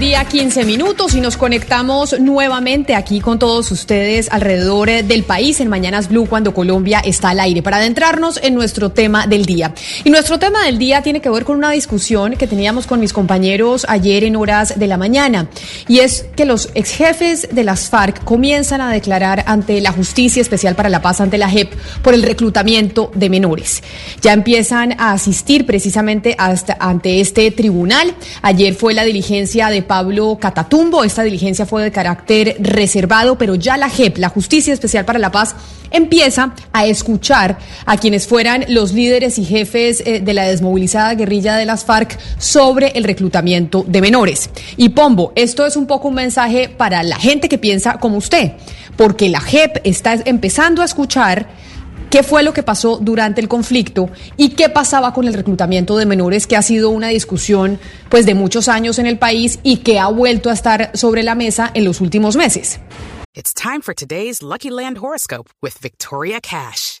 Del 15 minutos y nos conectamos nuevamente aquí con todos ustedes alrededor eh, del país en Mañanas Blue cuando Colombia está al aire para adentrarnos en nuestro tema del día. Y nuestro tema del día tiene que ver con una discusión que teníamos con mis compañeros ayer en horas de la mañana y es que los ex jefes de las FARC comienzan a declarar ante la Justicia Especial para la Paz, ante la JEP, por el reclutamiento de menores. Ya empiezan a asistir precisamente hasta, ante este tribunal. Ayer fue la diligencia de Pablo Catatumbo. Esta diligencia fue de carácter reservado, pero ya la JEP, la Justicia Especial para la Paz, empieza a escuchar a quienes fueran los líderes y jefes eh, de la desmovilizada guerrilla de las FARC sobre el reclutamiento de menores. Y Pombo, esto es un poco un mensaje para la gente que piensa como usted, porque la JEP está empezando a escuchar qué fue lo que pasó durante el conflicto y qué pasaba con el reclutamiento de menores, que ha sido una discusión pues de muchos años en el país y que ha vuelto a estar sobre la mesa en los últimos meses. It's time for today's Lucky Land horoscope with Victoria Cash.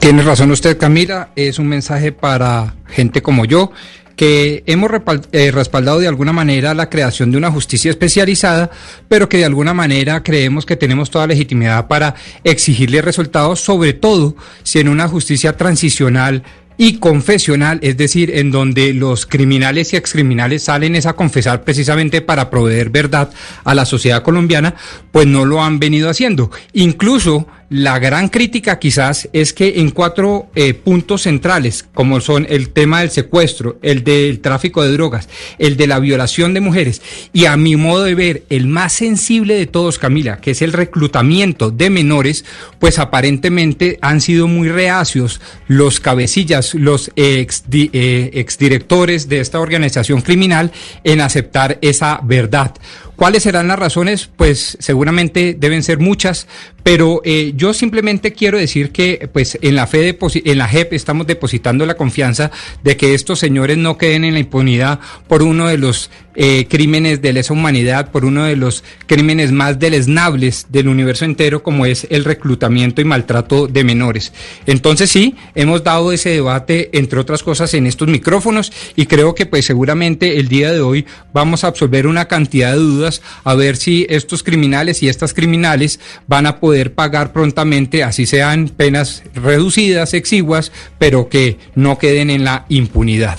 Tiene razón usted, Camila. Es un mensaje para gente como yo que hemos eh, respaldado de alguna manera la creación de una justicia especializada, pero que de alguna manera creemos que tenemos toda legitimidad para exigirle resultados, sobre todo si en una justicia transicional y confesional, es decir, en donde los criminales y excriminales salen es a confesar precisamente para proveer verdad a la sociedad colombiana, pues no lo han venido haciendo. Incluso la gran crítica quizás es que en cuatro eh, puntos centrales, como son el tema del secuestro, el del tráfico de drogas, el de la violación de mujeres y a mi modo de ver el más sensible de todos, Camila, que es el reclutamiento de menores, pues aparentemente han sido muy reacios los cabecillas, los ex, eh, exdirectores de esta organización criminal en aceptar esa verdad. ¿Cuáles serán las razones? Pues seguramente deben ser muchas, pero eh, yo simplemente quiero decir que pues en la fe en la JEP estamos depositando la confianza de que estos señores no queden en la impunidad por uno de los eh, crímenes de lesa humanidad, por uno de los crímenes más deleznables del universo entero, como es el reclutamiento y maltrato de menores. Entonces sí, hemos dado ese debate, entre otras cosas, en estos micrófonos y creo que pues seguramente el día de hoy vamos a absolver una cantidad de dudas a ver si estos criminales y estas criminales van a poder pagar prontamente, así sean penas reducidas, exiguas, pero que no queden en la impunidad.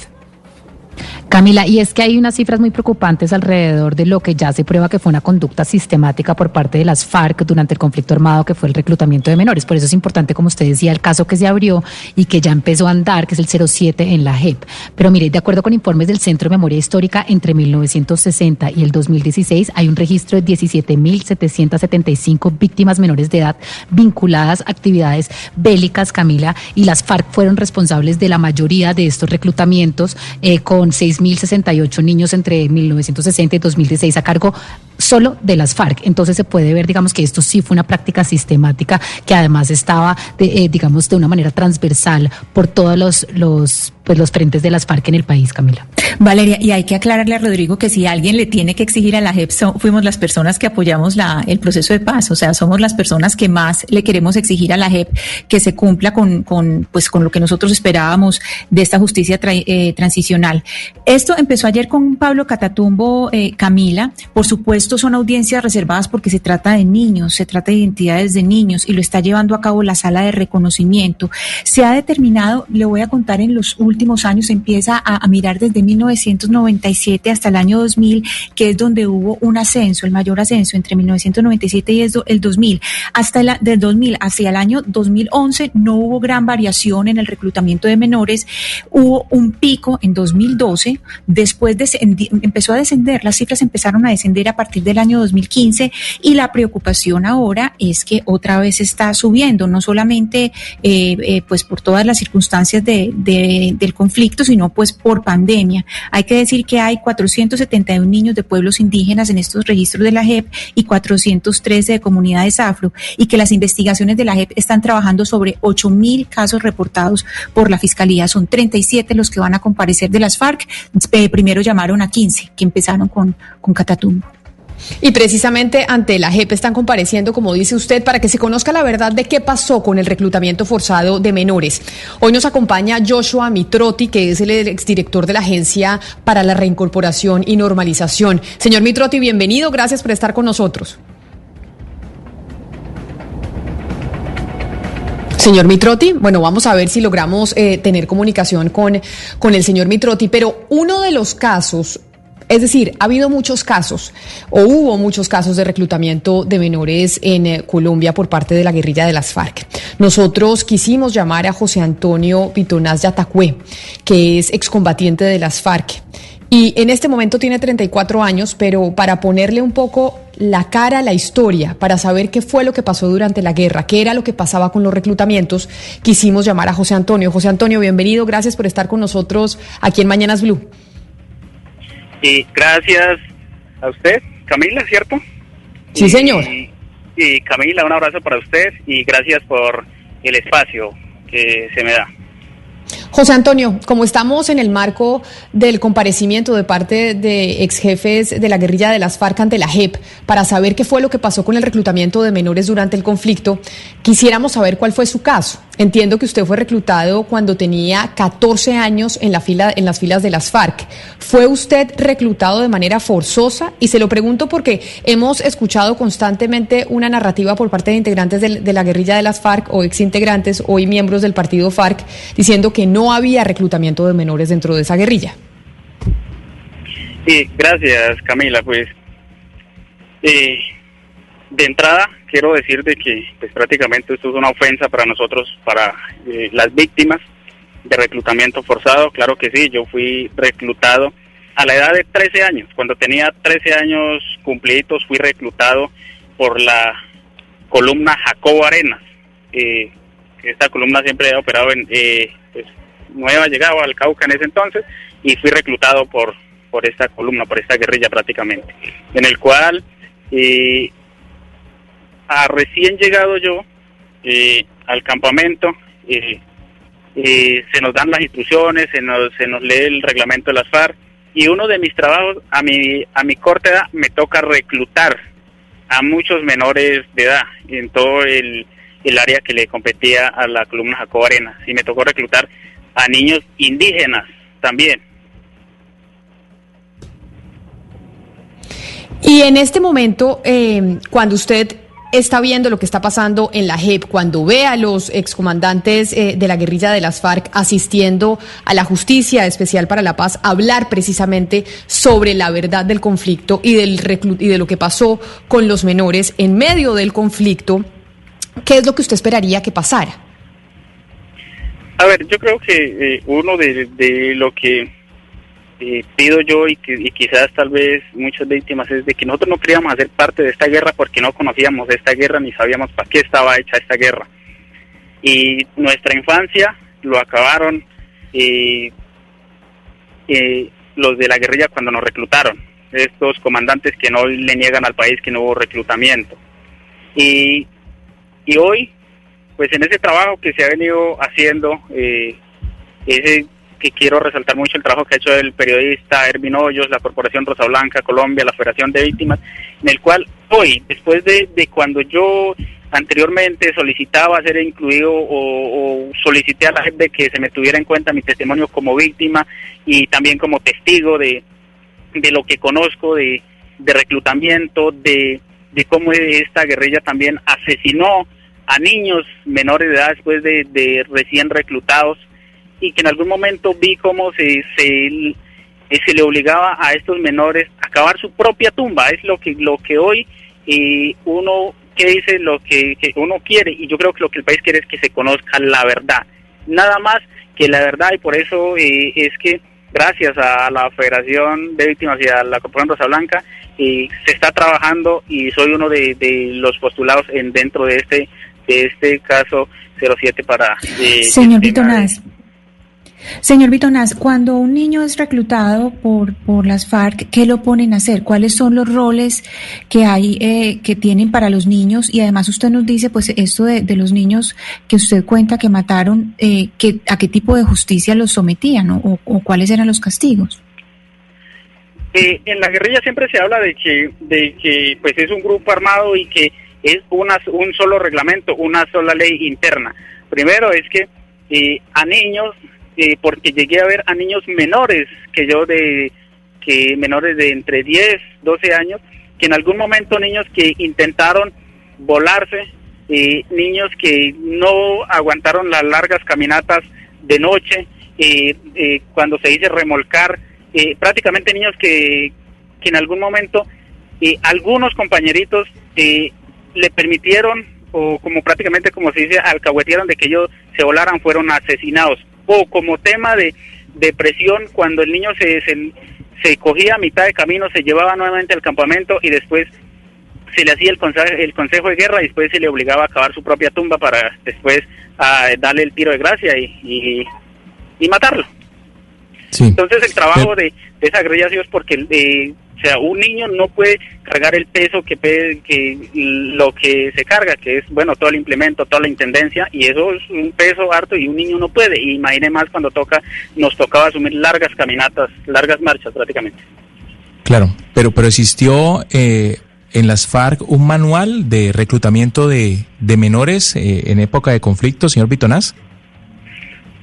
Camila, y es que hay unas cifras muy preocupantes alrededor de lo que ya se prueba que fue una conducta sistemática por parte de las FARC durante el conflicto armado, que fue el reclutamiento de menores. Por eso es importante, como usted decía, el caso que se abrió y que ya empezó a andar, que es el 07 en la JEP. Pero mire, de acuerdo con informes del Centro de Memoria Histórica, entre 1960 y el 2016 hay un registro de 17.775 víctimas menores de edad vinculadas a actividades bélicas, Camila, y las FARC fueron responsables de la mayoría de estos reclutamientos, eh, con seis 6.068 niños entre 1960 y 2016 a cargo solo de las FARC. Entonces se puede ver, digamos, que esto sí fue una práctica sistemática que además estaba, de, eh, digamos, de una manera transversal por todos los, pues, los frentes de las FARC en el país, Camila. Valeria, y hay que aclararle a Rodrigo que si alguien le tiene que exigir a la JEP, fuimos las personas que apoyamos la, el proceso de paz, o sea, somos las personas que más le queremos exigir a la JEP que se cumpla con, con, pues, con lo que nosotros esperábamos de esta justicia eh, transicional. Esto empezó ayer con Pablo Catatumbo, eh, Camila, por supuesto son audiencias reservadas porque se trata de niños, se trata de identidades de niños y lo está llevando a cabo la sala de reconocimiento. Se ha determinado, le voy a contar en los últimos años, empieza a, mirar desde 1997 hasta el año 2000, que es donde hubo un ascenso, el mayor ascenso entre 1997 y el 2000. Hasta el, del 2000 hacia el año 2011 no hubo gran variación en el reclutamiento de menores. Hubo un pico en 2012, después de, empezó a descender, las cifras empezaron a descender a partir del año 2015 y la preocupación ahora es que otra vez está subiendo, no solamente eh, eh, pues por todas las circunstancias de, del conflicto, sino pues por pandemia. Hay que decir que hay 471 niños de pueblos indígenas en estos registros de la JEP y 413 de comunidades afro y que las investigaciones de la JEP están trabajando sobre 8 mil casos reportados por la Fiscalía. Son 37 los que van a comparecer de las FARC. Primero llamaron a 15 que empezaron con, con Catatumbo. Y precisamente ante la JEP están compareciendo, como dice usted, para que se conozca la verdad de qué pasó con el reclutamiento forzado de menores. Hoy nos acompaña Joshua Mitrotti, que es el exdirector de la Agencia para la Reincorporación y Normalización. Señor Mitrotti, bienvenido, gracias por estar con nosotros. Señor Mitrotti, bueno, vamos a ver si logramos eh, tener comunicación con, con el señor Mitrotti, pero uno de los casos es decir, ha habido muchos casos o hubo muchos casos de reclutamiento de menores en eh, Colombia por parte de la guerrilla de las FARC. Nosotros quisimos llamar a José Antonio Pitonaz Yatacué, que es excombatiente de las FARC. Y en este momento tiene 34 años, pero para ponerle un poco la cara a la historia, para saber qué fue lo que pasó durante la guerra, qué era lo que pasaba con los reclutamientos, quisimos llamar a José Antonio. José Antonio, bienvenido, gracias por estar con nosotros aquí en Mañanas Blue. Y gracias a usted, Camila, ¿cierto? Sí, señor. Y, Camila, un abrazo para usted y gracias por el espacio que se me da. José Antonio, como estamos en el marco del comparecimiento de parte de ex jefes de la guerrilla de las FARC ante la JEP para saber qué fue lo que pasó con el reclutamiento de menores durante el conflicto, quisiéramos saber cuál fue su caso. Entiendo que usted fue reclutado cuando tenía 14 años en, la fila, en las filas de las FARC. ¿Fue usted reclutado de manera forzosa? Y se lo pregunto porque hemos escuchado constantemente una narrativa por parte de integrantes de, la guerrilla de las FARC o exintegrantes, hoy miembros del partido FARC, diciendo que no había reclutamiento de menores dentro de esa guerrilla. Sí, gracias Camila. Pues eh, de entrada quiero decir de que pues prácticamente esto es una ofensa para nosotros, para eh, las víctimas de reclutamiento forzado. Claro que sí, yo fui reclutado a la edad de 13 años. Cuando tenía 13 años cumplidos fui reclutado por la columna Jacobo Arenas. Eh, esta columna siempre ha operado en eh, pues, Nueva, llegado al Cauca en ese entonces y fui reclutado por, por esta columna, por esta guerrilla prácticamente, en el cual eh, a recién llegado yo eh, al campamento, eh, eh, se nos dan las instrucciones, se nos, se nos lee el reglamento de las FARC y uno de mis trabajos a mi, a mi corta edad me toca reclutar a muchos menores de edad en todo el, el área que le competía a la columna Jacob Arena. Y me tocó reclutar a niños indígenas también. Y en este momento, cuando usted está viendo lo que está pasando en la JEP, cuando ve a los excomandantes eh, de la guerrilla de las FARC asistiendo a la Justicia Especial para la Paz, hablar precisamente sobre la verdad del conflicto y, del y de lo que pasó con los menores en medio del conflicto, ¿qué es lo que usted esperaría que pasara? A ver, yo creo que eh, uno de, de lo que eh, pido yo y, y quizás tal vez muchas víctimas es de que nosotros no queríamos hacer parte de esta guerra porque no conocíamos esta guerra ni sabíamos para qué estaba hecha esta guerra. Y nuestra infancia lo acabaron, eh, los de la guerrilla cuando nos reclutaron, estos comandantes que no le niegan al país que no hubo reclutamiento. Y, y hoy, pues en ese trabajo que se ha venido haciendo, eh, ese que quiero resaltar mucho el trabajo que ha hecho el periodista Ervin Hoyos, la Corporación Rosa Blanca, Colombia, la Federación de Víctimas, en el cual hoy, después de, de cuando yo anteriormente solicitaba ser incluido o, solicité a la gente que se me tuviera en cuenta mi testimonio como víctima y también como testigo de, de lo que conozco de, de reclutamiento, de, de cómo esta guerrilla también asesinó a niños menores de edad después de, de recién reclutados y que en algún momento vi cómo se, se, se le obligaba a estos menores a cavar su propia tumba. Es lo que, lo que hoy eh, uno que dice lo que, uno quiere y yo creo que lo que el país quiere es que se conozca la verdad. Nada más que la verdad y por eso eh, es que gracias a la Federación de Víctimas y a la Corporación Rosa Blanca eh, se está trabajando y soy uno de, los postulados en dentro de este de este caso 07 para... Eh, Señor Señor Vitonaz, cuando un niño es reclutado por, por las FARC, ¿qué lo ponen a hacer? ¿Cuáles son los roles que hay, eh, que tienen para los niños? Y además usted nos dice, pues, esto de, de los niños que usted cuenta que mataron, eh, que, ¿a qué tipo de justicia los sometían o, o cuáles eran los castigos? Eh, en la guerrilla siempre se habla de que, de que, pues, es un grupo armado y que es una, un solo reglamento, una sola ley interna. Primero es que eh, a niños porque llegué a ver a niños menores que yo de que menores de entre 10, 12 años, que en algún momento niños que intentaron volarse, eh, niños que no aguantaron las largas caminatas de noche, eh, eh, cuando se dice remolcar, prácticamente niños que, que en algún momento algunos compañeritos le permitieron o como prácticamente como se dice alcahuetearon de que ellos se volaran fueron asesinados o como tema de, depresión cuando el niño se, se, cogía a mitad de camino, se llevaba nuevamente al campamento y después se le hacía el consejo, el consejo de guerra y después se le obligaba a acabar su propia tumba para después a darle el tiro de gracia y, y, matarlo. Entonces el trabajo de, de esa guerrilla es porque eh, o sea, un niño no puede cargar el peso que, que lo que se carga, que es, bueno, todo el implemento, toda la intendencia, y eso es un peso harto y un niño no puede. Imagine más cuando toca, nos tocaba asumir largas caminatas, largas marchas prácticamente. Claro, pero, pero existió eh, en las FARC un manual de reclutamiento de, de menores eh, en época de conflicto, señor Bitonás.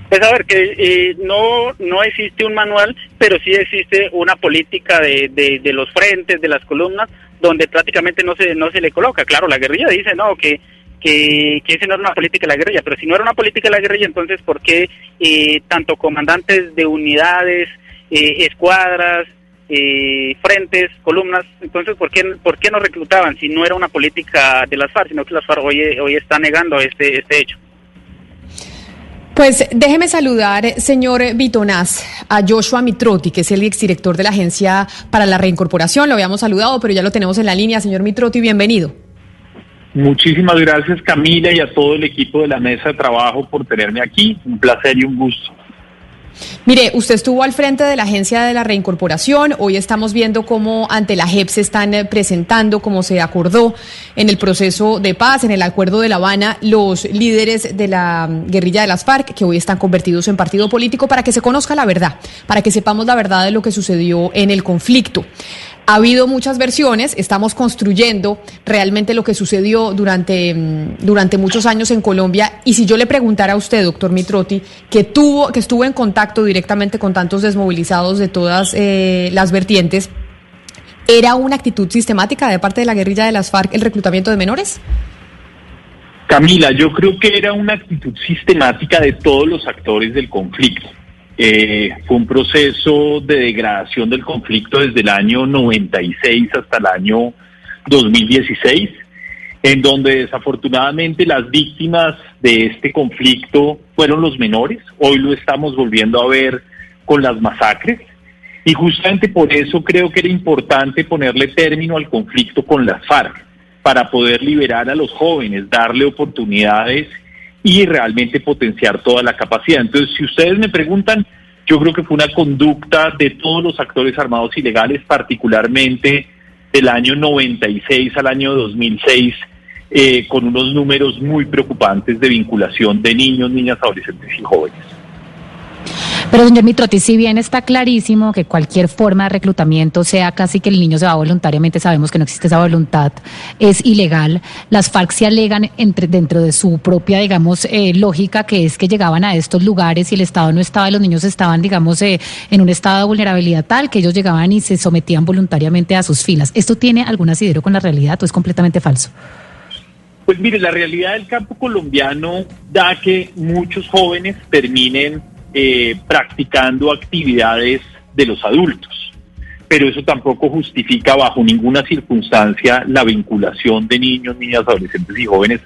Pues a ver, que eh, no, no existe un manual, pero sí existe una política de, de, los frentes, de las columnas, donde prácticamente no se, no se le coloca. Claro, la guerrilla dice, no, que, que, que esa no era una política de la guerrilla, pero si no era una política de la guerrilla, entonces, ¿por qué eh, tanto comandantes de unidades, eh, escuadras, frentes, columnas, entonces, ¿por qué, ¿por qué no reclutaban si no era una política de las FARC, sino que las FARC hoy, hoy está negando este, este hecho? Pues déjeme saludar, señor Vitonaz, a Joshua Mitrotti, que es el exdirector de la Agencia para la Reincorporación. Lo habíamos saludado, pero ya lo tenemos en la línea. Señor Mitrotti, bienvenido. Muchísimas gracias, Camila, y a todo el equipo de la mesa de trabajo por tenerme aquí. Un placer y un gusto. Mire, usted estuvo al frente de la Agencia de la Reincorporación. Hoy estamos viendo cómo ante la JEP se están eh, presentando, como se acordó en el proceso de paz, en el Acuerdo de La Habana, los líderes de la mm, guerrilla de las FARC, que hoy están convertidos en partido político, para que se conozca la verdad, para que sepamos la verdad de lo que sucedió en el conflicto. Ha habido muchas versiones, estamos construyendo realmente lo que sucedió durante, mm, durante muchos años en Colombia. Y si yo le preguntara a usted, doctor Mitrotti, que, tuvo, que estuvo en contacto directamente con tantos desmovilizados de todas eh, las vertientes, ¿era una actitud sistemática de parte de la guerrilla de las FARC el reclutamiento de menores? Camila, yo creo que era una actitud sistemática de todos los actores del conflicto. Eh, fue un proceso de degradación del conflicto desde el año 96 hasta el año 2016, en donde desafortunadamente las víctimas de este conflicto fueron los menores. Hoy lo estamos volviendo a ver con las masacres. Y justamente por eso creo que era importante ponerle término al conflicto con las FARC, para poder liberar a los jóvenes, darle oportunidades y realmente potenciar toda la capacidad. Entonces, si ustedes me preguntan, yo creo que fue una conducta de todos los actores armados ilegales, particularmente del año 96 al año 2006, eh, con unos números muy preocupantes de vinculación de niños, niñas, adolescentes y jóvenes. Pero, señor Mitroti, si bien está clarísimo que cualquier forma de reclutamiento, sea casi que el niño se va voluntariamente, sabemos que no existe esa voluntad, es ilegal, las FARC se alegan entre, dentro de su propia, digamos, eh, lógica, que es que llegaban a estos lugares y el Estado no estaba y los niños estaban, digamos, eh, en un estado de vulnerabilidad tal que ellos llegaban y se sometían voluntariamente a sus filas. ¿Esto tiene algún asidero con la realidad o es completamente falso? Pues mire, la realidad del campo colombiano da que muchos jóvenes terminen eh, practicando actividades de los adultos. Pero eso tampoco justifica bajo ninguna circunstancia la vinculación de niños, niñas, adolescentes y jóvenes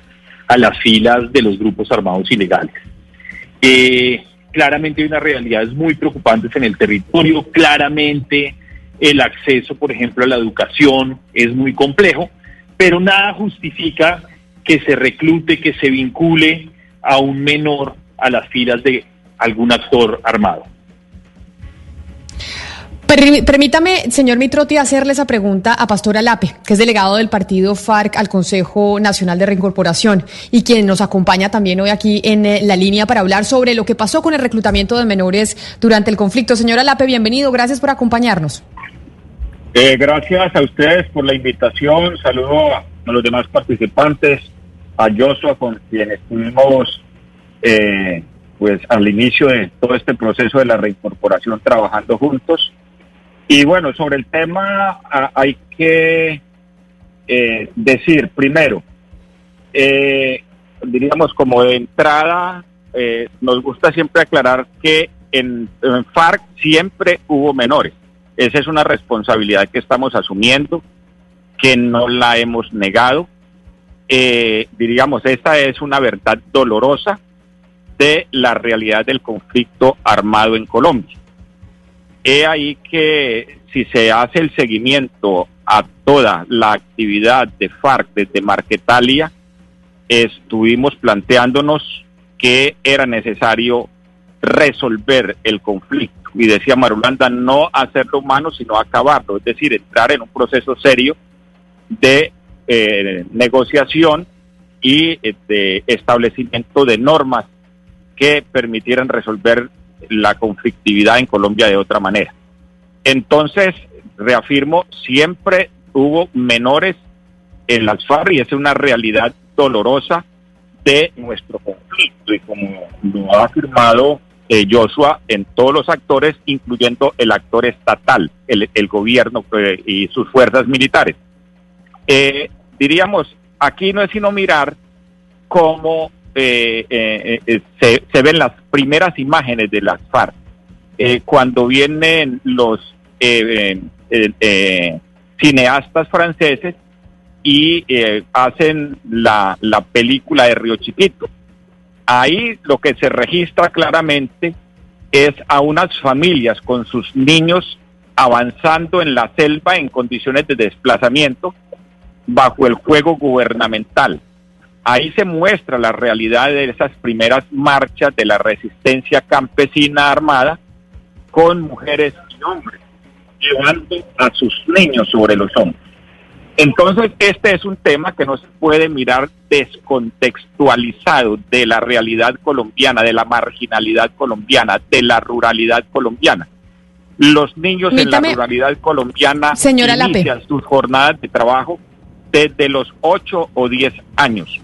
a las filas de los grupos armados ilegales. Eh, claramente hay unas realidades muy preocupantes en el territorio, claramente el acceso, por ejemplo, a la educación es muy complejo, pero nada justifica que se reclute, que se vincule a un menor a las filas de algún actor armado. Permítame, señor Mitroti, hacerle esa pregunta a Pastora Lape, que es delegado del partido FARC al Consejo Nacional de Reincorporación y quien nos acompaña también hoy aquí en eh, la línea para hablar sobre lo que pasó con el reclutamiento de menores durante el conflicto. Señora Lape, bienvenido, gracias por acompañarnos. Eh, gracias a ustedes por la invitación, saludo a, los demás participantes, a Joshua con quien estuvimos eh, pues al inicio de todo este proceso de la reincorporación trabajando juntos. Y bueno, sobre el tema hay que eh, decir, primero, eh, diríamos como de entrada, eh, nos gusta siempre aclarar que en, en, FARC siempre hubo menores. Esa es una responsabilidad que estamos asumiendo, que no la hemos negado. diríamos, esta es una verdad dolorosa de la realidad del conflicto armado en Colombia. He ahí que si se hace el seguimiento a toda la actividad de FARC desde Marquetalia, estuvimos planteándonos que era necesario resolver el conflicto. Y decía Marulanda, no hacerlo humano, sino acabarlo, es decir, entrar en un proceso serio de eh, negociación y eh, de establecimiento de normas que permitieran resolver la conflictividad en Colombia de otra manera. Entonces, reafirmo, siempre hubo menores en las FARC y es una realidad dolorosa de nuestro conflicto. Y como lo ha afirmado eh, Joshua en todos los actores, incluyendo el actor estatal, el, gobierno eh, y sus fuerzas militares. Eh, diríamos, aquí no es sino mirar cómo eh, eh, eh, se, se, ven las primeras imágenes de las FARC. cuando vienen los cineastas franceses y hacen la, la película de Río Chiquito. Ahí lo que se registra claramente es a unas familias con sus niños avanzando en la selva en condiciones de desplazamiento bajo el juego gubernamental ahí se muestra la realidad de esas primeras marchas de la resistencia campesina armada con mujeres y hombres, llevando a sus niños sobre los hombros. Entonces, este es un tema que no se puede mirar descontextualizado de la realidad colombiana, de la marginalidad colombiana, de la ruralidad colombiana. Los niños en la ruralidad colombiana señora inician sus jornadas de trabajo desde los 8 o 10 años.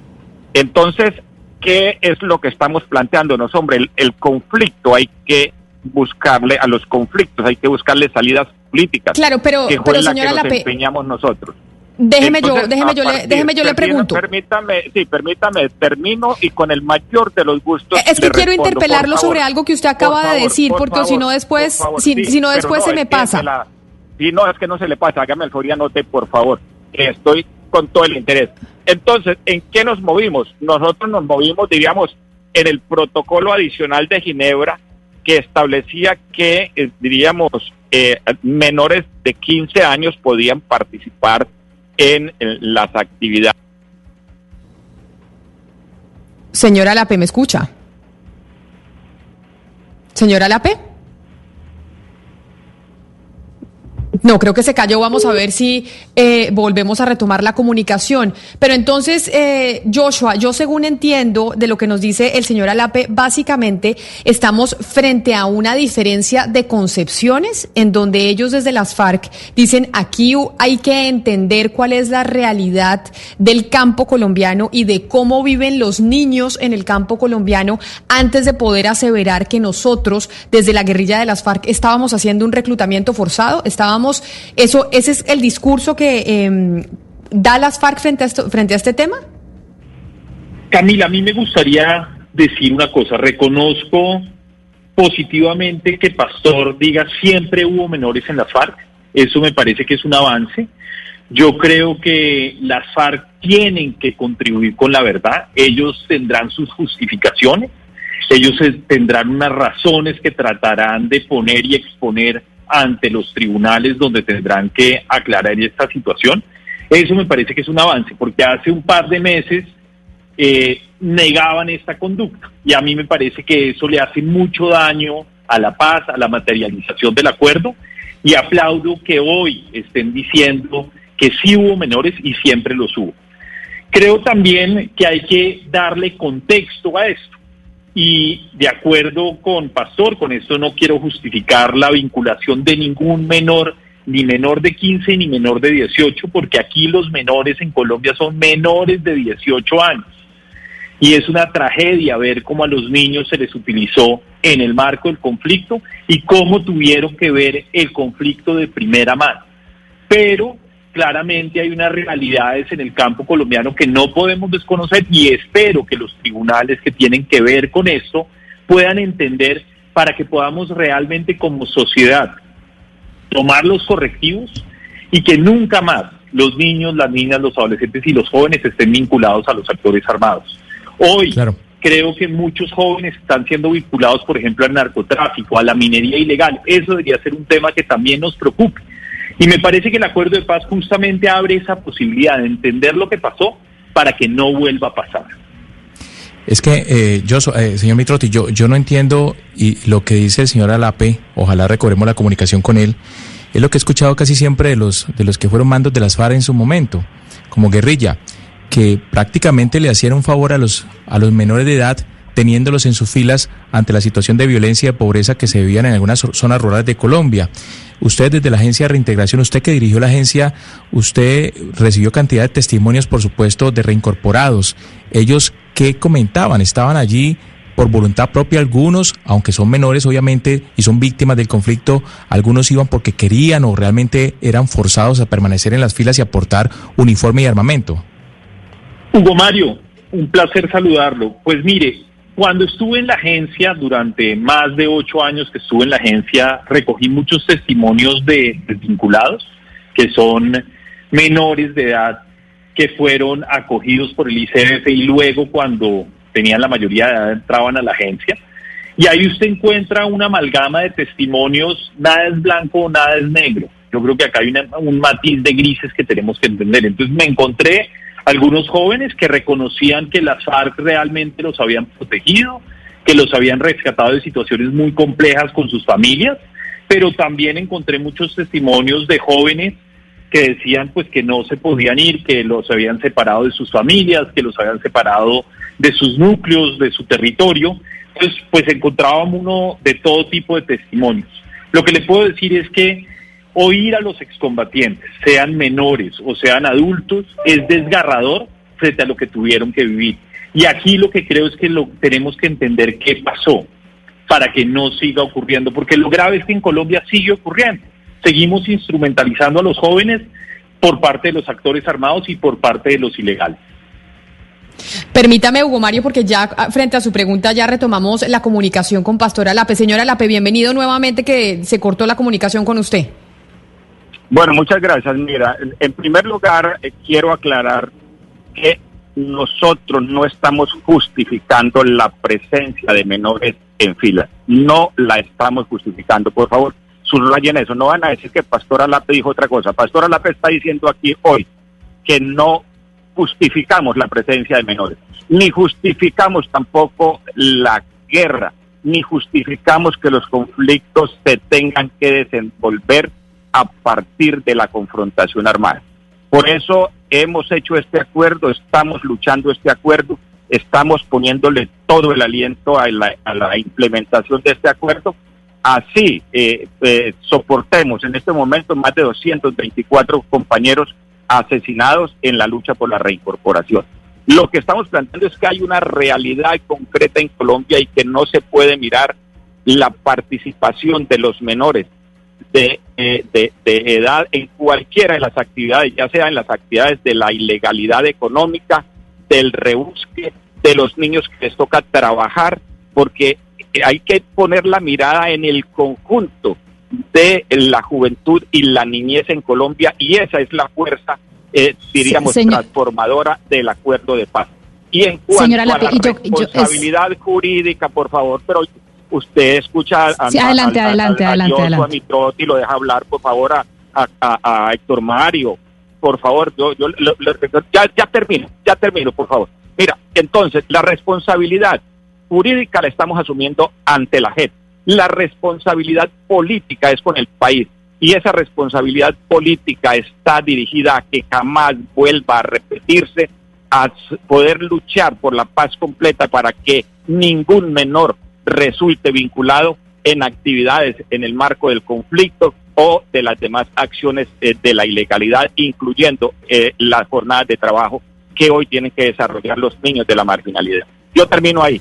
Entonces, ¿qué es lo que estamos planteándonos? Hombre, el, conflicto hay que buscarle a los conflictos, hay que buscarle salidas políticas. Claro, pero, que pero señora la que empeñamos nosotros. Déjeme yo, déjeme yo, le, déjeme yo le pregunto. Permítame, sí, permítame, termino y con el mayor de los gustos. Es que quiero interpelarlo sobre algo que usted acaba de decir, porque si no después, si, no después se me pasa. Si no, es que no se le pasa, hágame el favor y anote, por favor, que estoy con todo el interés. Entonces, ¿en qué nos movimos? Nosotros nos movimos, diríamos, en el protocolo adicional de Ginebra que establecía que, eh, diríamos, eh, menores de 15 años podían participar en, las actividades. Señora Lape, ¿me escucha? Señora Lape. No, creo que se cayó. Vamos a ver si eh, volvemos a retomar la comunicación. Pero entonces, eh, Joshua, yo según entiendo de lo que nos dice el señor Alape, básicamente estamos frente a una diferencia de concepciones en donde ellos desde las FARC dicen aquí hay que entender cuál es la realidad del campo colombiano y de cómo viven los niños en el campo colombiano antes de poder aseverar que nosotros desde la guerrilla de las FARC estábamos haciendo un reclutamiento forzado, estábamos eso, ¿Ese es el discurso que eh, da las FARC frente a, frente a este tema? Camila, a mí me gustaría decir una cosa. Reconozco positivamente que Pastor diga siempre hubo menores en la FARC. Eso me parece que es un avance. Yo creo que las FARC tienen que contribuir con la verdad. Ellos tendrán sus justificaciones. Ellos tendrán unas razones que tratarán de poner y exponer ante los tribunales donde tendrán que aclarar esta situación. Eso me parece que es un avance, porque hace un par de meses eh, negaban esta conducta y a mí me parece que eso le hace mucho daño a la paz, a la materialización del acuerdo y aplaudo que hoy estén diciendo que sí hubo menores y siempre los hubo. Creo también que hay que darle contexto a esto. Y de acuerdo con Pastor, con esto no quiero justificar la vinculación de ningún menor, ni menor de 15 ni menor de 18, porque aquí los menores en Colombia son menores de 18 años. Y es una tragedia ver cómo a los niños se les utilizó en el marco del conflicto y cómo tuvieron que ver el conflicto de primera mano. Pero claramente hay unas realidades en el campo colombiano que no podemos desconocer y espero que los tribunales que tienen que ver con esto puedan entender para que podamos realmente como sociedad tomar los correctivos y que nunca más los niños, las niñas, los adolescentes y los jóvenes estén vinculados a los actores armados. Hoy creo que muchos jóvenes están siendo vinculados, por ejemplo, al narcotráfico, a la minería ilegal. Eso debería ser un tema que también nos preocupe. Y me parece que el acuerdo de paz justamente abre esa posibilidad de entender lo que pasó para que no vuelva a pasar. Es que, eh, yo, eh, señor Mitrotti, yo, yo no entiendo y lo que dice el señor Alape, ojalá recobremos la comunicación con él, es lo que he escuchado casi siempre de los, de los que fueron mandos de las FARC en su momento, como guerrilla, que prácticamente le hacían un favor a los, a los menores de edad teniéndolos en sus filas ante la situación de violencia y pobreza que se vivían en algunas zonas rurales de Colombia. Usted desde la agencia de reintegración, usted que dirigió la agencia, usted recibió cantidad de testimonios, por supuesto, de reincorporados. Ellos, ¿qué comentaban? ¿Estaban allí por voluntad propia algunos, aunque son menores obviamente y son víctimas del conflicto, algunos iban porque querían o realmente eran forzados a permanecer en las filas y aportar uniforme y armamento? Hugo Mario, un placer saludarlo. Pues mire, cuando estuve en la agencia, durante más de ocho años que estuve en la agencia, recogí muchos testimonios de desvinculados, que son menores de edad que fueron acogidos por el ICF y luego cuando tenían la mayoría de edad entraban a la agencia. Y ahí usted encuentra una amalgama de testimonios, nada es blanco, nada es negro. Yo creo que acá hay un matiz de grises que tenemos que entender. Entonces me encontré algunos jóvenes que reconocían que las FARC realmente los habían protegido, que los habían rescatado de situaciones muy complejas con sus familias, pero también encontré muchos testimonios de jóvenes que decían pues que no se podían ir, que los habían separado de sus familias, que los habían separado de sus núcleos, de su territorio. Entonces, pues encontrábamos uno de todo tipo de testimonios. Lo que le puedo decir es que oír a los excombatientes, sean menores o sean adultos, es desgarrador frente a lo que tuvieron que vivir. Y aquí lo que creo es que lo, tenemos que entender qué pasó para que no siga ocurriendo, porque lo grave es que en Colombia sigue ocurriendo. Seguimos instrumentalizando a los jóvenes por parte de los actores armados y por parte de los ilegales. Permítame, Hugo Mario, porque ya ah, frente a su pregunta ya retomamos la comunicación con Pastora Lape. Señora Lape, bienvenido nuevamente que se cortó la comunicación con usted. Bueno, muchas gracias. Mira, en primer lugar, eh, quiero aclarar que nosotros no estamos justificando la presencia de menores en fila. No la estamos justificando. Por favor, subrayen eso. No van a decir que Pastor Alape dijo otra cosa. Pastor Alape está diciendo aquí hoy que no justificamos la presencia de menores, ni justificamos tampoco la guerra, ni justificamos que los conflictos se tengan que desenvolver a partir de la confrontación armada. Por eso hemos hecho este acuerdo, estamos luchando este acuerdo, estamos poniéndole todo el aliento a la, a la implementación de este acuerdo. Así eh, eh, soportemos en este momento más de 224 compañeros asesinados en la lucha por la reincorporación. Lo que estamos planteando es que hay una realidad concreta en Colombia y que no se puede mirar la participación de los menores de, eh, de, de, edad en cualquiera de las actividades, ya sea en las actividades de la ilegalidad económica, del rebusque, de los niños que les toca trabajar, porque hay que poner la mirada en el conjunto de la juventud y la niñez en Colombia y esa es la fuerza, eh, diríamos, Sí, transformadora del acuerdo de paz. Y en cuanto Señora a la yo- yo- es- responsabilidad jurídica, por favor, pero usted escucha a, Sí, adelante, adelante, a, adelante, Joshua adelante. Mitrotti, lo deja hablar, por favor, a, a, a- a Héctor Mario, por favor, yo, yo lo- lo- ya, ya termino, ya termino, por favor. Mira, entonces, la responsabilidad jurídica la estamos asumiendo ante la JEP. La responsabilidad política es con el país y esa responsabilidad política está dirigida a que jamás vuelva a repetirse, a poder luchar por la paz completa para que ningún menor resulte vinculado en actividades en el marco del conflicto o de las demás acciones eh, de la ilegalidad, incluyendo eh, las jornadas de trabajo que hoy tienen que desarrollar los niños de la marginalidad. Yo termino ahí.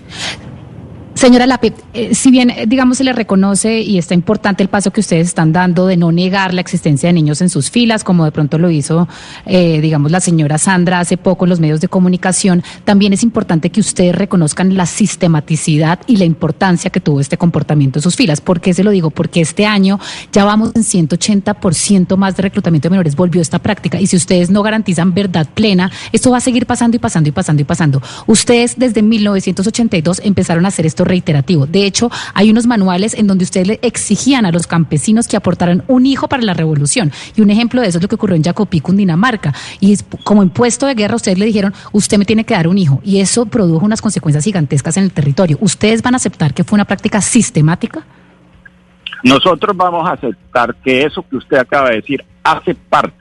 Señora Lape, eh, si bien, eh, digamos, se le reconoce y está importante el paso que ustedes están dando de no negar la existencia de niños en sus filas, como de pronto lo hizo, eh, digamos, la señora Sandra hace poco en los medios de comunicación, también es importante que ustedes reconozcan la sistematicidad y la importancia que tuvo este comportamiento en sus filas. ¿Por qué se lo digo? Porque este año ya vamos en 180% más de reclutamiento de menores, volvió esta práctica. Y si ustedes no garantizan verdad plena, esto va a seguir pasando y pasando y pasando y pasando. Ustedes desde 1982 empezaron a hacer esto reiterativo. De hecho, hay unos manuales en donde ustedes le exigían a los campesinos que aportaran un hijo para la revolución. Y un ejemplo de eso es lo que ocurrió en Jacopí, Cundinamarca. Y como impuesto de guerra, ustedes le dijeron, usted me tiene que dar un hijo. Y eso produjo unas consecuencias gigantescas en el territorio. ¿Ustedes van a aceptar que fue una práctica sistemática? Nosotros vamos a aceptar que eso que usted acaba de decir hace parte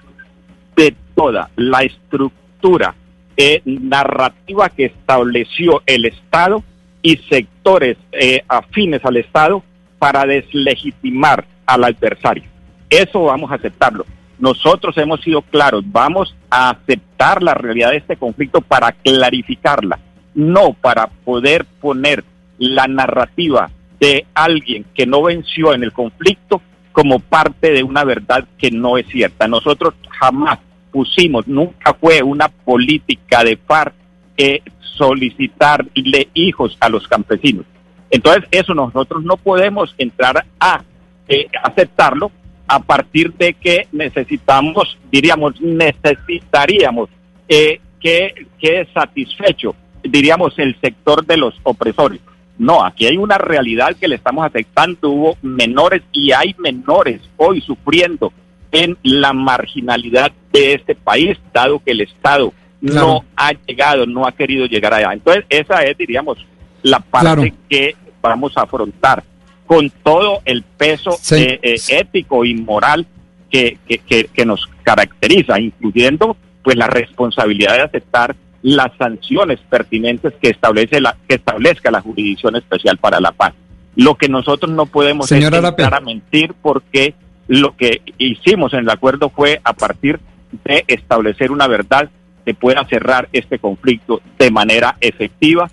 de toda la estructura eh, narrativa que estableció el Estado y sectores eh, afines al Estado para deslegitimar al adversario. Eso vamos a aceptarlo. Nosotros hemos sido claros, vamos a aceptar la realidad de este conflicto para clarificarla, no para poder poner la narrativa de alguien que no venció en el conflicto como parte de una verdad que no es cierta. Nosotros jamás pusimos, nunca fue una política de FARC eh, solicitarle hijos a los campesinos. Entonces, eso nosotros no podemos entrar a eh, aceptarlo a partir de que necesitamos, diríamos, necesitaríamos eh, que, que satisfecho, diríamos, el sector de los opresores. No, aquí hay una realidad que le estamos aceptando. Hubo menores y hay menores hoy sufriendo en la marginalidad de este país, dado que el Estado Claro. no ha llegado, no ha querido llegar allá. Entonces, esa es, diríamos, la parte Claro. que vamos a afrontar con todo el peso Sí. eh, eh, ético y moral que, que, que- que nos caracteriza, incluyendo pues la responsabilidad de aceptar las sanciones pertinentes que establece la que establezca la jurisdicción especial para la paz. Lo que nosotros no podemos Señora es entrar a mentir porque lo que hicimos en el acuerdo fue a partir de establecer una verdad que pueda cerrar este conflicto de manera efectiva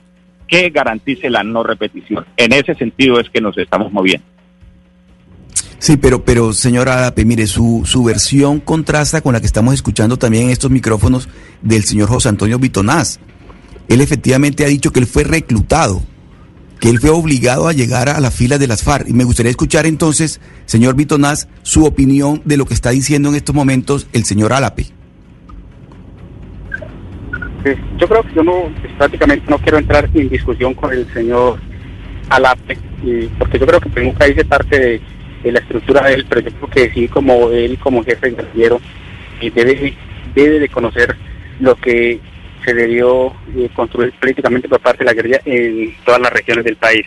que garantice la no repetición. En ese sentido es que nos estamos moviendo. Sí, pero, pero señora Adape, mire, su, su versión contrasta con la que estamos escuchando también en estos micrófonos del señor José Antonio Vitonaz. Él efectivamente ha dicho que él fue reclutado, que él fue obligado a llegar a las filas de las FARC. Y me gustaría escuchar entonces, señor Vitonaz, su opinión de lo que está diciendo en estos momentos el señor Álape. Pues, yo creo que yo no, pues, prácticamente no quiero entrar en discusión con el señor Alape, porque yo creo que Pemuca dice parte de, la estructura de él, pero yo creo que sí, como él, como jefe guerrillero, eh, debe, debe de conocer lo que se debió eh, construir políticamente por parte de la guerrilla en todas las regiones del país.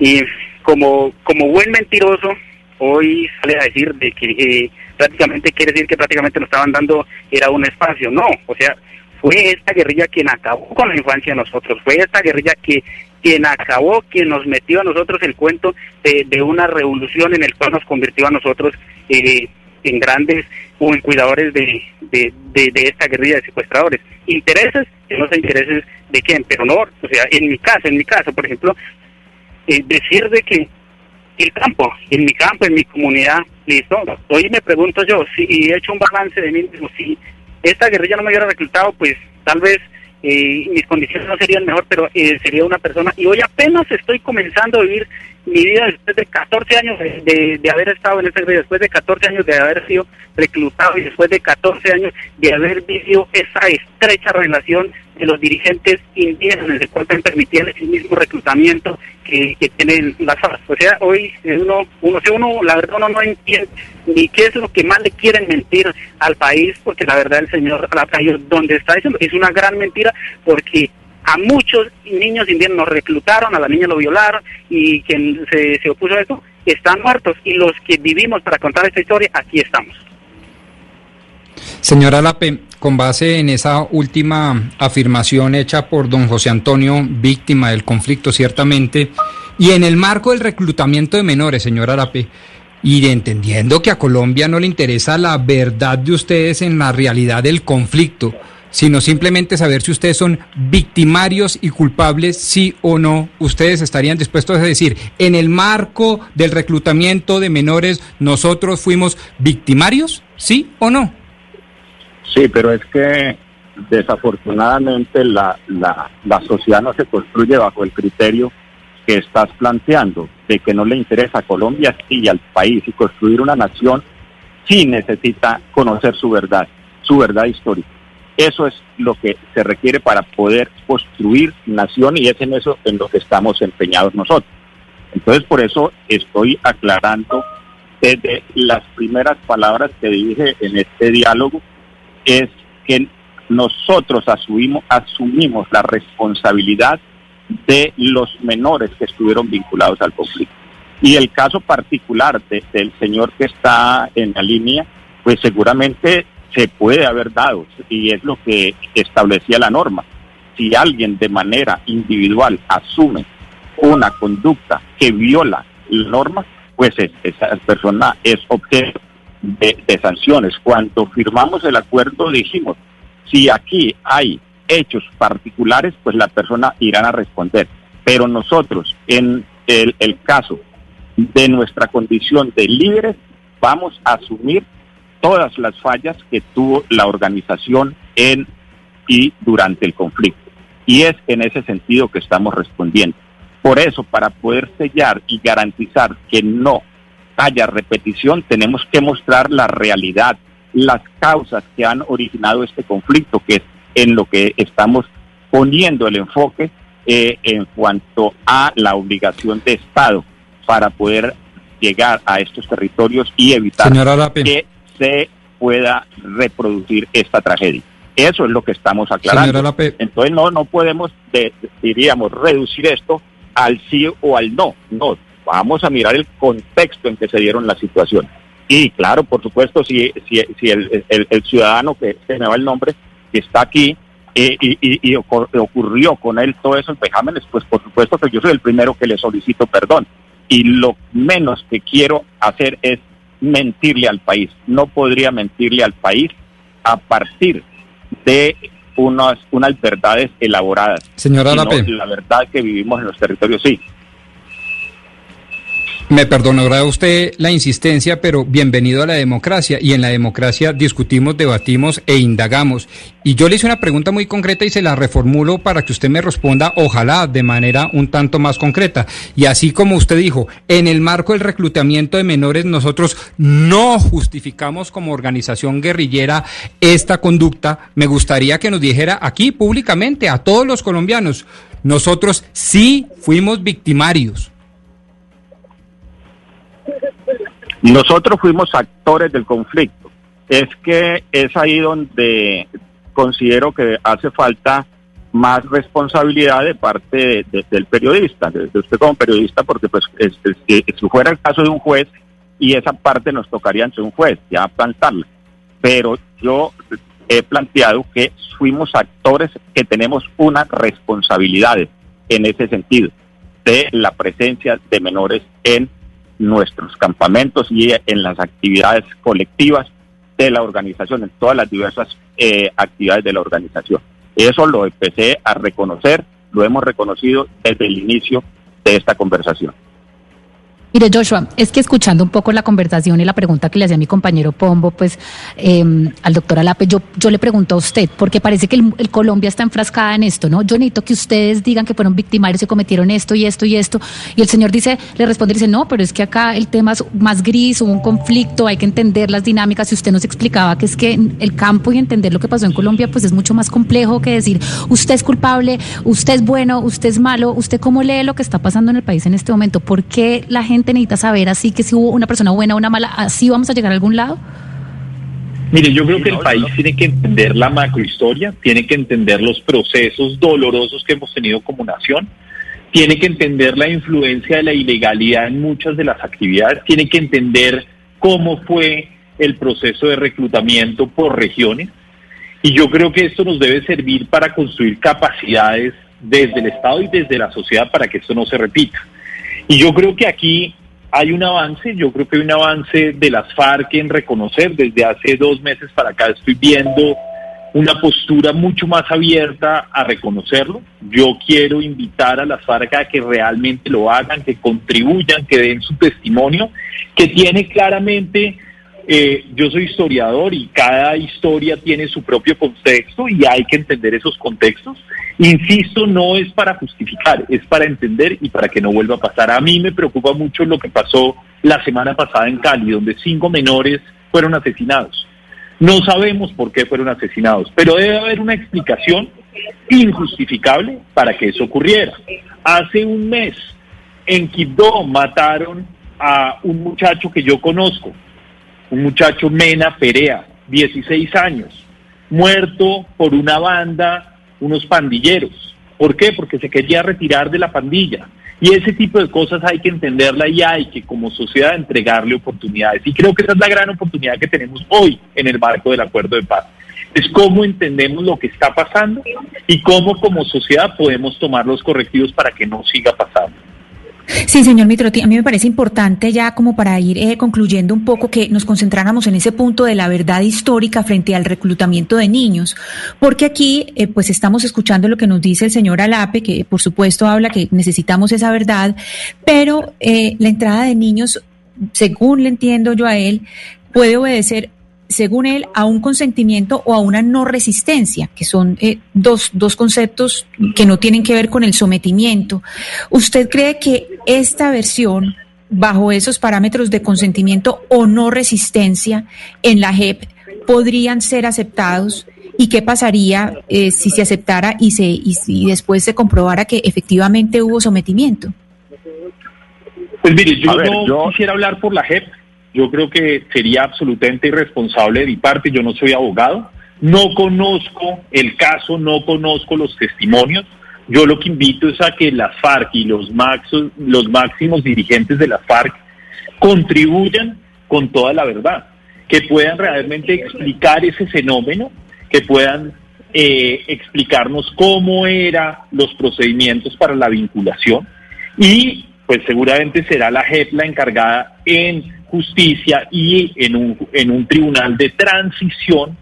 Y como, como buen mentiroso, hoy sale a decir de que eh, prácticamente quiere decir que prácticamente nos estaban dando era un espacio. No, o sea, fue esta guerrilla quien acabó con la infancia de nosotros, fue esta guerrilla que quien acabó, quien nos metió a nosotros el cuento de, de una revolución en el cual nos convirtió a nosotros eh, en grandes o en cuidadores de, de, esta guerrilla de secuestradores. Intereses, que no sé intereses de quién, pero no, o sea, en mi caso, en mi caso, por ejemplo, eh, decir de que el campo, en mi campo, en mi comunidad, listo, hoy me pregunto yo, si he hecho un balance de mí mismo, si esta guerrilla no me hubiera reclutado, pues tal vez eh, mis condiciones no serían mejor, pero eh, sería una persona, y hoy apenas estoy comenzando a vivir mi vida después de 14 años de, de, haber estado en esta guerrilla, después de 14 años de haber sido reclutado y después de 14 años de haber vivido esa estrecha relación de los dirigentes indígenas, el cual permitían el mismo reclutamiento que, tienen las FARC. O sea, hoy uno, uno, si uno, la verdad uno no entiende ni qué es lo que más le quieren mentir al país, porque la verdad el señor Lacayo, donde está diciendo, es una gran mentira, porque a muchos niños indígenas reclutaron, a la niña lo violaron, y quien se, se opuso a eso, están muertos, y los que vivimos para contar esta historia, aquí estamos. Señora Lape, con base en esa última afirmación hecha por don José Antonio, víctima del conflicto ciertamente, y en el marco del reclutamiento de menores, señora Lape, y entendiendo que a Colombia no le interesa la verdad de ustedes en la realidad del conflicto, sino simplemente saber si ustedes son victimarios y culpables, sí o no, ustedes estarían dispuestos a decir, en el marco del reclutamiento de menores, nosotros fuimos victimarios, sí o no. Sí, pero es que desafortunadamente la, la, la sociedad no se construye bajo el criterio que estás planteando, de que no le interesa a Colombia y al país, y construir una nación sí necesita conocer su verdad, su verdad histórica. Eso es lo que se requiere para poder construir nación y es en eso en lo que estamos empeñados nosotros. Entonces, por eso estoy aclarando desde las primeras palabras que dije en este diálogo es que nosotros asumimos, asumimos la responsabilidad de los menores que estuvieron vinculados al conflicto. Y el caso particular del señor que está en la línea, pues seguramente se puede haber dado, y es lo que establecía la norma. Si alguien de manera individual asume una conducta que viola la norma, pues esa persona es objeto de, sanciones. Cuando firmamos el acuerdo dijimos, si aquí hay hechos particulares, pues la persona irán a responder. Pero nosotros, en el, el caso de nuestra condición de líderes, vamos a asumir todas las fallas que tuvo la organización en y durante el conflicto. Y es en ese sentido que estamos respondiendo. Por eso, para poder sellar y garantizar que no haya repetición, tenemos que mostrar la realidad, las causas que han originado este conflicto, que es en lo que estamos poniendo el enfoque eh, en cuanto a la obligación de Estado para poder llegar a estos territorios y evitar que se pueda reproducir esta tragedia. Eso es lo que estamos aclarando. Entonces no no podemos diríamos reducir esto al sí o al no. No, vamos a mirar el contexto en que se dieron las situaciones. Y claro, por supuesto, si, si, si el, el, ciudadano, que se me va el nombre, que está aquí eh, y, y, ocurrió con él todos esos vejámenes, pues por supuesto que yo soy el primero que le solicito perdón. Y lo menos que quiero hacer es mentirle al país. No podría mentirle al país a partir de unas, unas verdades elaboradas. Señora La verdad que vivimos en los territorios, sí. Me perdonará usted la insistencia, pero bienvenido a la democracia. Y en la democracia discutimos, debatimos e indagamos. Y yo le hice una pregunta muy concreta y se la reformulo para que usted me responda, ojalá de manera un tanto más concreta. Y así como usted dijo, en el marco del reclutamiento de menores, nosotros no justificamos como organización guerrillera esta conducta. Me gustaría que nos dijera aquí públicamente a todos los colombianos, nosotros sí fuimos victimarios. Nosotros fuimos actores del conflicto. Es que es ahí donde considero que hace falta más responsabilidad de parte del periodista, de, usted como periodista, porque pues si fuera el caso de un juez, y esa parte nos tocaría ante un juez ya plantarla. Pero yo he planteado que fuimos actores que tenemos una responsabilidad en ese sentido de la presencia de menores en nuestros campamentos y en las actividades colectivas de la organización, en todas las diversas eh, actividades de la organización. Eso lo empecé a reconocer, lo hemos reconocido desde el inicio de esta conversación. Mire, Joshua, es que escuchando un poco la conversación y la pregunta que le hacía mi compañero Pombo, pues em, al doctor Alape, yo, yo le pregunto a usted, porque parece que el, Colombia está enfrascada en esto, ¿no? Yo necesito que ustedes digan que fueron victimarios y cometieron esto y esto y esto. Y el señor dice, le responde, dice, no, pero es que acá el tema es más gris, hubo un conflicto, hay que entender las dinámicas. Y usted nos explicaba que es que el campo y entender lo que pasó en Colombia, pues es mucho más complejo que decir, usted es culpable, usted es bueno, usted es malo, usted cómo lee lo que está pasando en el país en este momento. ¿Por qué la gente necesita saber así que si hubo una persona buena o una mala, así vamos a llegar a algún lado? Mire, yo creo que el país tiene que entender la macrohistoria, tiene que entender los procesos dolorosos que hemos tenido como nación, tiene que entender la influencia de la ilegalidad en muchas de las actividades, tiene que entender cómo fue el proceso de reclutamiento por regiones. Y yo creo que esto nos debe servir para construir capacidades desde el Estado y desde la sociedad para que esto no se repita. Y yo creo que aquí hay un avance, yo creo que hay un avance de las FARC en reconocer, desde hace dos meses para acá estoy viendo una postura mucho más abierta a reconocerlo. Yo quiero invitar a las FARC a que realmente lo hagan, que contribuyan, que den su testimonio, que tiene claramente eh, yo soy historiador y cada historia tiene su propio contexto y hay que entender esos contextos. Insisto, no es para justificar, es para entender y para que no vuelva a pasar. A mí me preocupa mucho lo que pasó la semana pasada en Cali, donde cinco menores fueron asesinados. No sabemos por qué fueron asesinados, pero debe haber una explicación injustificable para que eso ocurriera. Hace un mes en Quibdó mataron a un muchacho que yo conozco, un muchacho Mena Perea, 16 años, muerto por una banda, unos pandilleros. ¿Por qué? Porque se quería retirar de la pandilla. Y ese tipo de cosas hay que entenderla y hay que como sociedad entregarle oportunidades. Y creo que esa es la gran oportunidad que tenemos hoy en el marco del acuerdo de paz. Es cómo entendemos lo que está pasando y cómo como sociedad podemos tomar los correctivos para que no siga pasando. Sí, señor Mitroti, a mí me parece importante ya como para ir eh, concluyendo un poco que nos concentráramos en ese punto de la verdad histórica frente al reclutamiento de niños, porque aquí eh, pues estamos escuchando lo que nos dice el señor Alape, que por supuesto habla que necesitamos esa verdad, pero eh, la entrada de niños, según le entiendo yo a él, puede obedecer según él, a un consentimiento o a una no resistencia, que son eh, dos, dos conceptos que no tienen que ver con el sometimiento. ¿Usted cree que esta versión, bajo esos parámetros de consentimiento o no resistencia en la JEP, podrían ser aceptados? ¿Y qué pasaría eh, si se aceptara y, se, y, y después se comprobara que efectivamente hubo sometimiento? Pues mire, yo no quisiera hablar por la JEP, yo creo que sería absolutamente irresponsable de mi parte, yo no soy abogado, no conozco el caso, no conozco los testimonios. Yo lo que invito es a que las FARC y los, los máximos dirigentes de la FARC contribuyan con toda la verdad, que puedan realmente explicar ese fenómeno, que puedan eh, explicarnos cómo eran los procedimientos para la vinculación y pues seguramente será la JEP la encargada en justicia y en un, en un tribunal de transición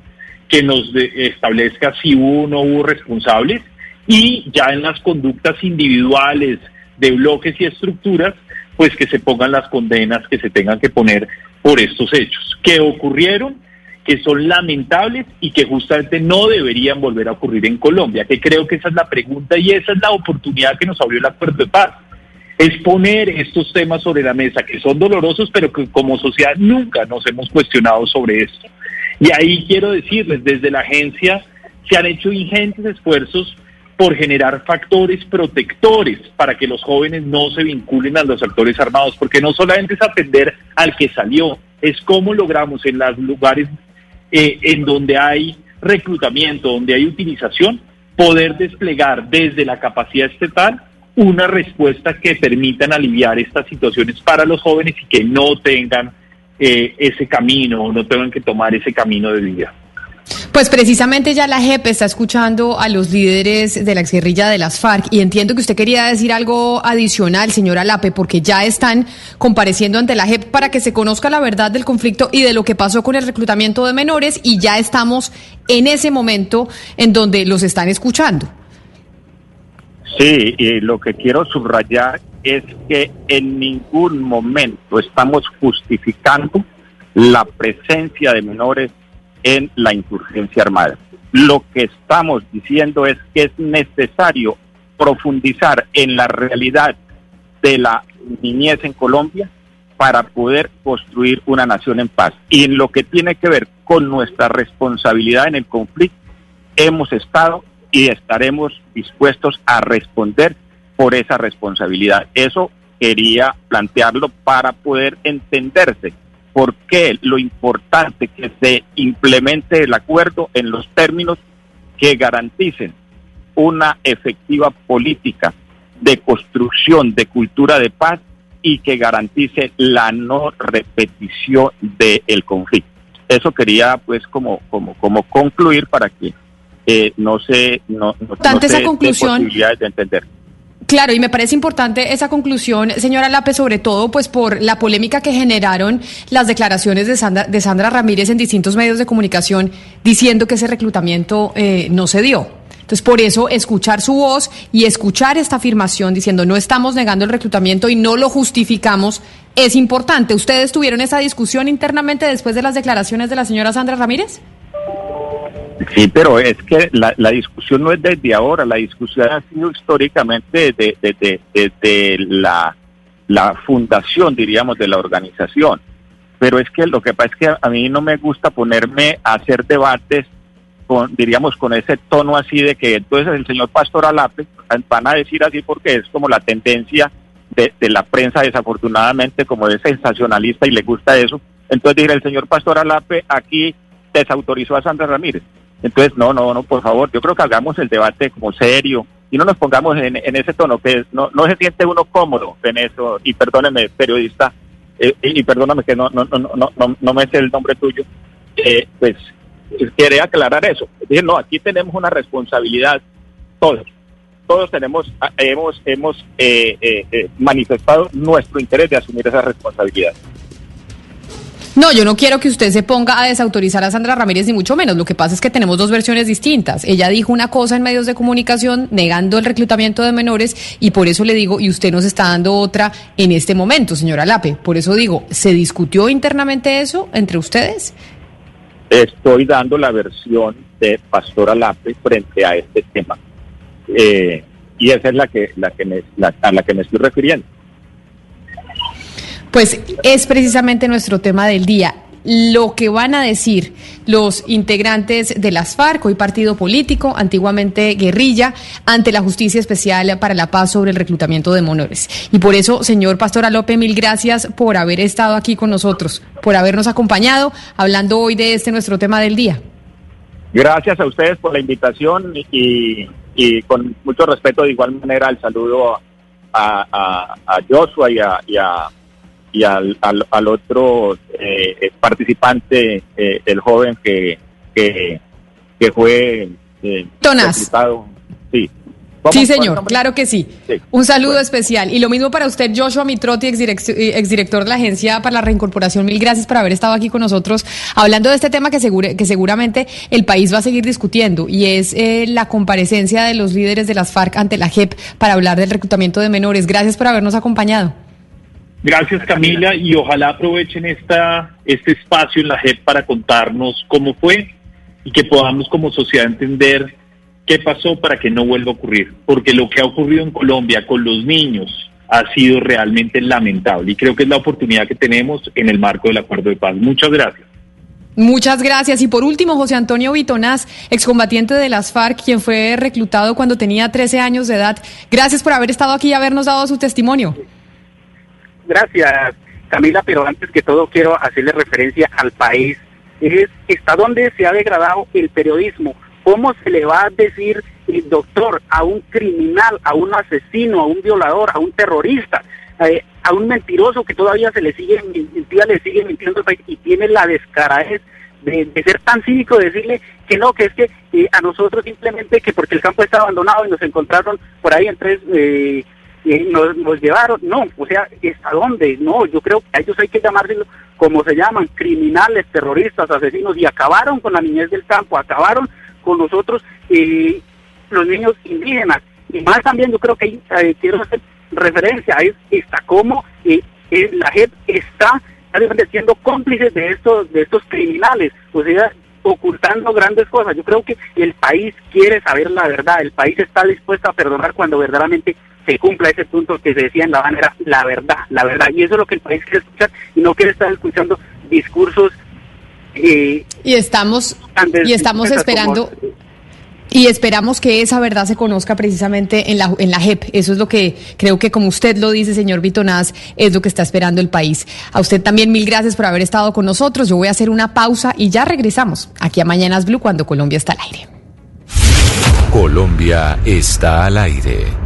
que nos establezca si hubo o no hubo responsables y ya en las conductas individuales de bloques y estructuras, pues que se pongan las condenas que se tengan que poner por estos hechos que ocurrieron, que son lamentables y que justamente no deberían volver a ocurrir en Colombia, que creo que esa es la pregunta y esa es la oportunidad que nos abrió el acuerdo de paz es poner estos temas sobre la mesa que son dolorosos, pero que como sociedad nunca nos hemos cuestionado sobre esto. Y ahí quiero decirles, desde la agencia se han hecho ingentes esfuerzos por generar factores protectores para que los jóvenes no se vinculen a los actores armados, porque no solamente es atender al que salió, es cómo logramos en los lugares eh, en donde hay reclutamiento, donde hay utilización, poder desplegar desde la capacidad estatal una respuesta que permitan aliviar estas situaciones para los jóvenes y que no tengan eh, ese camino o no tengan que tomar ese camino de vida. Pues precisamente ya la JEP está escuchando a los líderes de la exguerrilla de las FARC y entiendo que usted quería decir algo adicional, señora Lape, porque ya están compareciendo ante la JEP para que se conozca la verdad del conflicto y de lo que pasó con el reclutamiento de menores y ya estamos en ese momento en donde los están escuchando. Sí, y lo que quiero subrayar es que en ningún momento estamos justificando la presencia de menores en la insurgencia armada. Lo que estamos diciendo es que es necesario profundizar en la realidad de la niñez en Colombia para poder construir una nación en paz. Y en lo que tiene que ver con nuestra responsabilidad en el conflicto, hemos estado y estaremos dispuestos a responder por esa responsabilidad. Eso quería plantearlo para poder entenderse por qué lo importante que se implemente el acuerdo en los términos que garanticen una efectiva política de construcción de cultura de paz y que garantice la no repetición del conflicto. Eso quería pues como como como concluir para que eh, no se no, no, Tanto esa conclusión posibilidades de entender. Claro, y me parece importante esa conclusión, señora Lape, sobre todo pues por la polémica que generaron las declaraciones de Sandra, de Sandra Ramírez en distintos medios de comunicación diciendo que ese reclutamiento eh, no se dio. Entonces, por eso, escuchar su voz y escuchar esta afirmación diciendo no estamos negando el reclutamiento y no lo justificamos es importante. ¿Ustedes tuvieron esa discusión internamente después de las declaraciones de la señora Sandra Ramírez? Sí, pero es que la, la, discusión no es desde ahora, la discusión ha sido históricamente desde de, de, de, la, la fundación, diríamos, de la organización. Pero es que lo que pasa es que a mí no me gusta ponerme a hacer debates con, diríamos, con ese tono así de que entonces el señor Pastor Alape, van a decir así porque es como la tendencia de, de la prensa, desafortunadamente, como es sensacionalista y le gusta eso. Entonces diré, el señor Pastor Alape aquí desautorizó a Sandra Ramírez. Entonces, no, no, no, por favor, yo creo que hagamos el debate como serio y no nos pongamos en, en ese tono, que no, no se siente uno cómodo en eso, y perdóneme, periodista, eh, y, perdóname que no, no, no, no, no, no me sé el nombre tuyo, eh, pues quería aclarar eso. Dije, no, aquí tenemos una responsabilidad, todos, todos tenemos, hemos, hemos eh, eh, manifestado nuestro interés de asumir esa responsabilidad. No, yo no quiero que usted se ponga a desautorizar a Sandra Ramírez, ni mucho menos. Lo que pasa es que tenemos dos versiones distintas. Ella dijo una cosa en medios de comunicación negando el reclutamiento de menores y por eso le digo, y usted nos está dando otra en este momento, señora Lape. Por eso digo, ¿se discutió internamente eso entre ustedes? Estoy dando la versión de Pastora Lape frente a este tema. Eh, y esa es la que, la que me, la, a la que me estoy refiriendo. Pues es precisamente nuestro tema del día. Lo que van a decir los integrantes de las FARC, hoy partido político, antiguamente guerrilla, ante la Justicia Especial para la Paz sobre el reclutamiento de menores. Y por eso, señor Pastora López, mil gracias por haber estado aquí con nosotros, por habernos acompañado, hablando hoy de este nuestro tema del día. Gracias a ustedes por la invitación y, con mucho respeto, de igual manera, el saludo a, a, a Joshua y a, y a y al, al, al otro eh, participante, eh, el joven que, que, que fue eh, Tonas. Sí. Sí, señor, claro que sí. sí. Un saludo bueno. especial. Y lo mismo para usted, Joshua Mitrotti, exdirector de la Agencia para la Reincorporación. Mil gracias por haber estado aquí con nosotros hablando de este tema que, segure, que seguramente el país va a seguir discutiendo y es eh, la comparecencia de los líderes de las FARC ante la JEP para hablar del reclutamiento de menores. Gracias por habernos acompañado. Gracias Camila y ojalá aprovechen esta, este espacio en la JEP para contarnos cómo fue y que podamos como sociedad entender qué pasó para que no vuelva a ocurrir. Porque lo que ha ocurrido en Colombia con los niños ha sido realmente lamentable y creo que es la oportunidad que tenemos en el marco del acuerdo de paz. Muchas gracias. Muchas gracias. Y por último, José Antonio Vitonás, excombatiente de las FARC, quien fue reclutado cuando tenía 13 años de edad. Gracias por haber estado aquí y habernos dado su testimonio. Gracias, Camila, pero antes que todo quiero hacerle referencia al país. Es hasta dónde se ha degradado el periodismo. ¿Cómo se le va a decir el doctor a un criminal, a un asesino, a un violador, a un terrorista? eh, a un mentiroso que todavía se le sigue, le sigue mintiendo y tiene la descaradez de, ser tan cínico, de decirle que no, que es que eh, a nosotros simplemente que porque el campo está abandonado y nos encontraron por ahí en tres, eh, nos, nos, llevaron, no, o sea, ¿hasta dónde? No, yo creo que a ellos hay que llamarlos como se llaman, criminales, terroristas, asesinos, y acabaron con la niñez del campo, acabaron con nosotros, eh, los niños indígenas. Y más también yo creo que eh, quiero hacer referencia a está como eh, la JEP está siendo cómplices de estos, de estos criminales, o sea, ocultando grandes cosas. Yo creo que el país quiere saber la verdad, el país está dispuesto a perdonar cuando verdaderamente se cumpla ese punto que se decía en la bandera, la verdad, la verdad. Y eso es lo que el país quiere escuchar y no quiere estar escuchando discursos. Eh, y estamos, y estamos esperando. Y esperamos que esa verdad se conozca precisamente en la, en la JEP. Eso es lo que creo que, como usted lo dice, señor Vitonaz, es lo que está esperando el país. A usted también mil gracias por haber estado con nosotros. Yo voy a hacer una pausa y ya regresamos aquí a Mañanas Blue cuando Colombia está al aire. Colombia está al aire.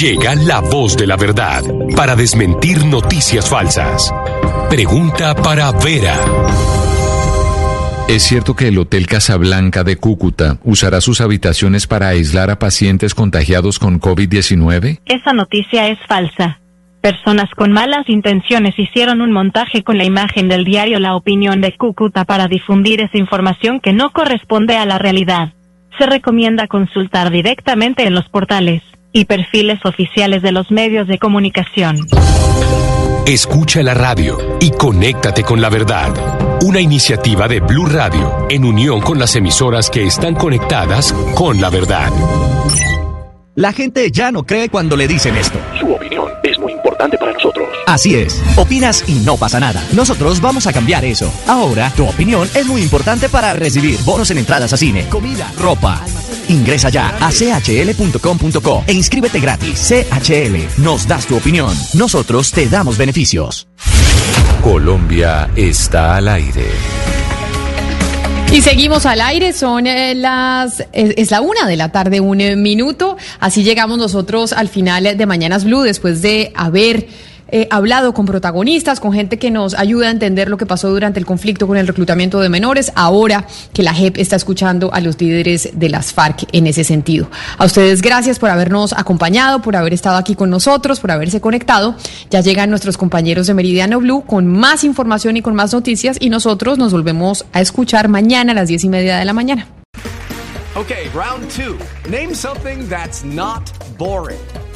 Llega la voz de la verdad para desmentir noticias falsas. Pregunta para Vera. ¿Es cierto que el Hotel Casablanca de Cúcuta usará sus habitaciones para aislar a pacientes contagiados con COVID-19? Esa noticia es falsa. Personas con malas intenciones hicieron un montaje con la imagen del diario La Opinión de Cúcuta para difundir esa información que no corresponde a la realidad. Se recomienda consultar directamente en los portales y perfiles oficiales de los medios de comunicación. Escucha la radio y conéctate con la verdad. Una iniciativa de Blue Radio en unión con las emisoras que están conectadas con la verdad. La gente ya no cree cuando le dicen esto. Su opinión es muy importante para nosotros. Así es. Opinas y no pasa nada. Nosotros vamos a cambiar eso. Ahora, tu opinión es muy importante para recibir bonos en entradas a cine, comida, ropa. Ingresa ya a chl.com.co e inscríbete gratis. CHL, nos das tu opinión. Nosotros te damos beneficios. Colombia está al aire. Y seguimos al aire, son eh, las, es, la una de la tarde, un eh, minuto. Así llegamos nosotros al final de Mañanas Blue después de haber eh, hablado con protagonistas, con gente que nos ayuda a entender lo que pasó durante el conflicto con el reclutamiento de menores, ahora que la JEP está escuchando a los líderes de las FARC en ese sentido. A ustedes gracias por habernos acompañado, por haber estado aquí con nosotros, por haberse conectado. Ya llegan nuestros compañeros de Meridiano Blue con más información y con más noticias y nosotros nos volvemos a escuchar mañana a las diez y media de la mañana. Okay, round two. Name something that's not boring.